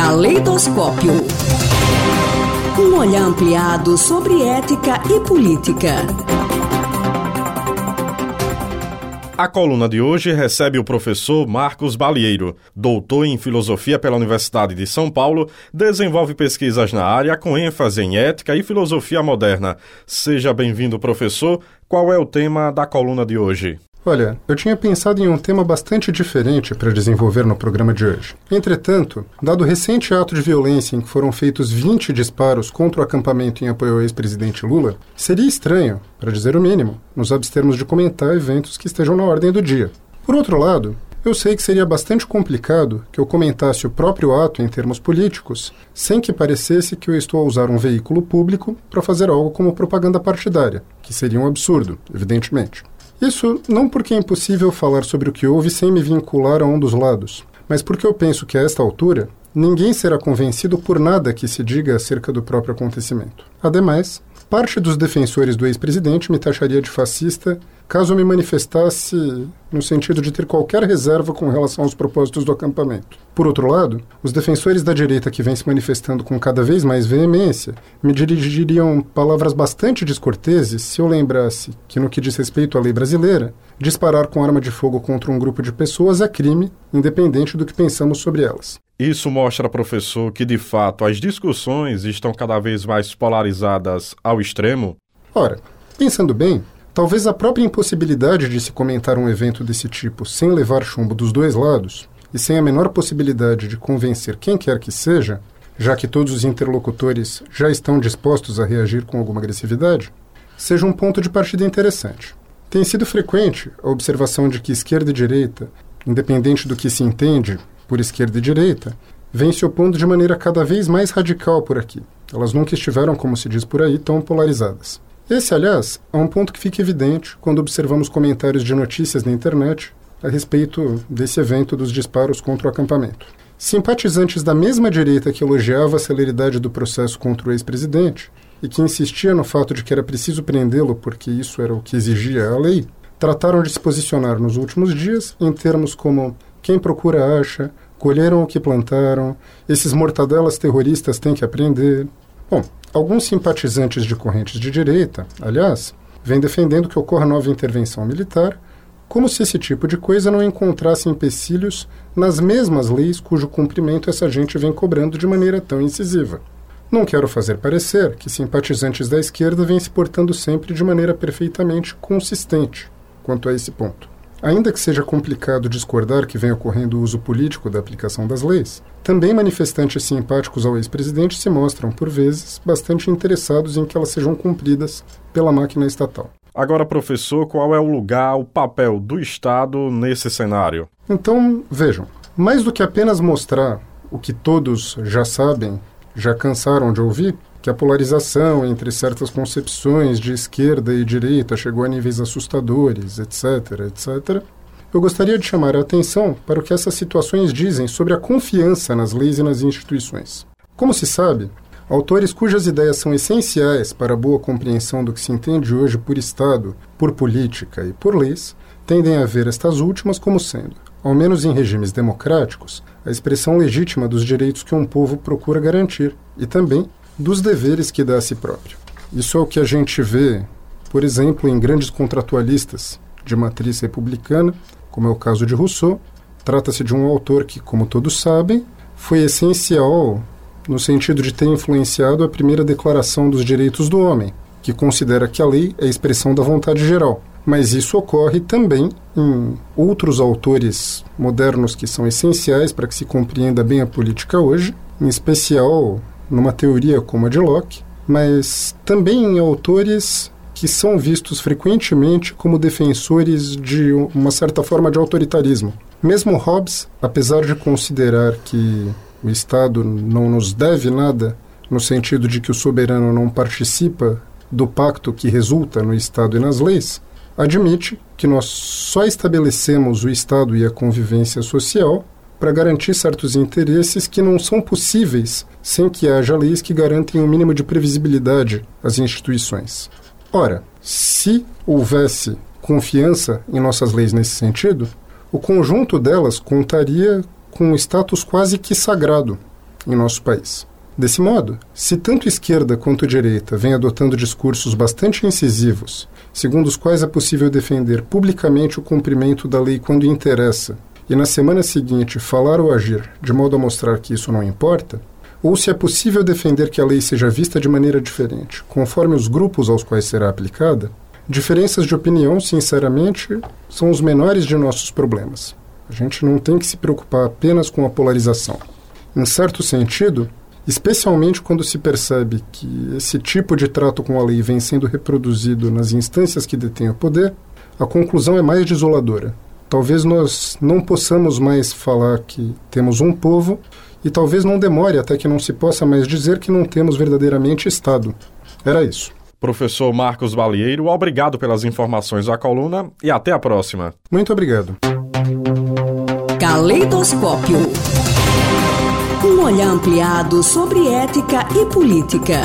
Caleidoscópio. Um olhar ampliado sobre ética e política. A coluna de hoje recebe o professor Marcos Balieiro, doutor em filosofia pela Universidade de São Paulo, desenvolve pesquisas na área com ênfase em ética e filosofia moderna. Seja bem-vindo, professor. Qual é o tema da coluna de hoje? Olha, eu tinha pensado em um tema bastante diferente para desenvolver no programa de hoje. Entretanto, dado o recente ato de violência em que foram feitos 20 disparos contra o acampamento em apoio ao ex-presidente Lula, seria estranho, para dizer o mínimo, nos abstermos de comentar eventos que estejam na ordem do dia. Por outro lado, eu sei que seria bastante complicado que eu comentasse o próprio ato em termos políticos, sem que parecesse que eu estou a usar um veículo público para fazer algo como propaganda partidária, que seria um absurdo, evidentemente. Isso não porque é impossível falar sobre o que houve sem me vincular a um dos lados, mas porque eu penso que a esta altura ninguém será convencido por nada que se diga acerca do próprio acontecimento. Ademais, parte dos defensores do ex-presidente me taxaria de fascista caso eu me manifestasse no sentido de ter qualquer reserva com relação aos propósitos do acampamento. Por outro lado, os defensores da direita que vem se manifestando com cada vez mais veemência me dirigiriam palavras bastante descorteses se eu lembrasse que, no que diz respeito à lei brasileira, disparar com arma de fogo contra um grupo de pessoas é crime, independente do que pensamos sobre elas. Isso mostra, professor, que de fato as discussões estão cada vez mais polarizadas ao extremo? Ora, pensando bem, Talvez a própria impossibilidade de se comentar um evento desse tipo sem levar chumbo dos dois lados e sem a menor possibilidade de convencer quem quer que seja, já que todos os interlocutores já estão dispostos a reagir com alguma agressividade, seja um ponto de partida interessante. Tem sido frequente a observação de que esquerda e direita, independente do que se entende por esquerda e direita, vêm se opondo de maneira cada vez mais radical por aqui. Elas nunca estiveram, como se diz por aí, tão polarizadas. Esse, aliás, é um ponto que fica evidente quando observamos comentários de notícias na internet a respeito desse evento dos disparos contra o acampamento. Simpatizantes da mesma direita que elogiava a celeridade do processo contra o ex-presidente e que insistia no fato de que era preciso prendê-lo porque isso era o que exigia a lei, trataram de se posicionar nos últimos dias em termos como quem procura acha, colheram o que plantaram, esses mortadelas terroristas têm que aprender. Bom, Alguns simpatizantes de correntes de direita, aliás, vêm defendendo que ocorra nova intervenção militar, como se esse tipo de coisa não encontrasse empecilhos nas mesmas leis cujo cumprimento essa gente vem cobrando de maneira tão incisiva. Não quero fazer parecer que simpatizantes da esquerda vêm se portando sempre de maneira perfeitamente consistente quanto a esse ponto. Ainda que seja complicado discordar que venha ocorrendo o uso político da aplicação das leis, também manifestantes simpáticos ao ex-presidente se mostram, por vezes, bastante interessados em que elas sejam cumpridas pela máquina estatal. Agora, professor, qual é o lugar, o papel do Estado nesse cenário? Então, vejam, mais do que apenas mostrar o que todos já sabem, já cansaram de ouvir, que a polarização entre certas concepções de esquerda e direita chegou a níveis assustadores, etc., etc., eu gostaria de chamar a atenção para o que essas situações dizem sobre a confiança nas leis e nas instituições. Como se sabe, autores cujas ideias são essenciais para a boa compreensão do que se entende hoje por Estado, por política e por leis, tendem a ver estas últimas como sendo, ao menos em regimes democráticos, a expressão legítima dos direitos que um povo procura garantir e também dos deveres que dá a si próprio. Isso é o que a gente vê, por exemplo, em grandes contratualistas de matriz republicana, como é o caso de Rousseau. Trata-se de um autor que, como todos sabem, foi essencial no sentido de ter influenciado a primeira Declaração dos Direitos do Homem, que considera que a lei é a expressão da vontade geral. Mas isso ocorre também em outros autores modernos que são essenciais para que se compreenda bem a política hoje, em especial numa teoria como a de Locke, mas também em autores que são vistos frequentemente como defensores de uma certa forma de autoritarismo. Mesmo Hobbes, apesar de considerar que o Estado não nos deve nada, no sentido de que o soberano não participa do pacto que resulta no Estado e nas leis, admite que nós só estabelecemos o Estado e a convivência social para garantir certos interesses que não são possíveis sem que haja leis que garantem um mínimo de previsibilidade às instituições. Ora, se houvesse confiança em nossas leis nesse sentido, o conjunto delas contaria com um status quase que sagrado. em nosso país. Desse modo, se tanto esquerda quanto direita vêm adotando discursos bastante incisivos, segundo os quais é possível defender publicamente o cumprimento da lei quando interessa, e na semana seguinte falar ou agir de modo a mostrar que isso não importa, ou se é possível defender que a lei seja vista de maneira diferente, conforme os grupos aos quais será aplicada, diferenças de opinião, sinceramente, são os menores de nossos problemas. A gente não tem que se preocupar apenas com a polarização. Em certo sentido, especialmente quando se percebe que esse tipo de trato com a lei vem sendo reproduzido nas instâncias que detêm o poder, a conclusão é mais desoladora. Talvez nós não possamos mais falar que temos um povo e talvez não demore até que não se possa mais dizer que não temos verdadeiramente Estado. Era isso. Professor Marcos Balieiro, obrigado pelas informações da coluna e até a próxima. Muito obrigado. Caleidoscópio. Um olhar ampliado sobre ética e política.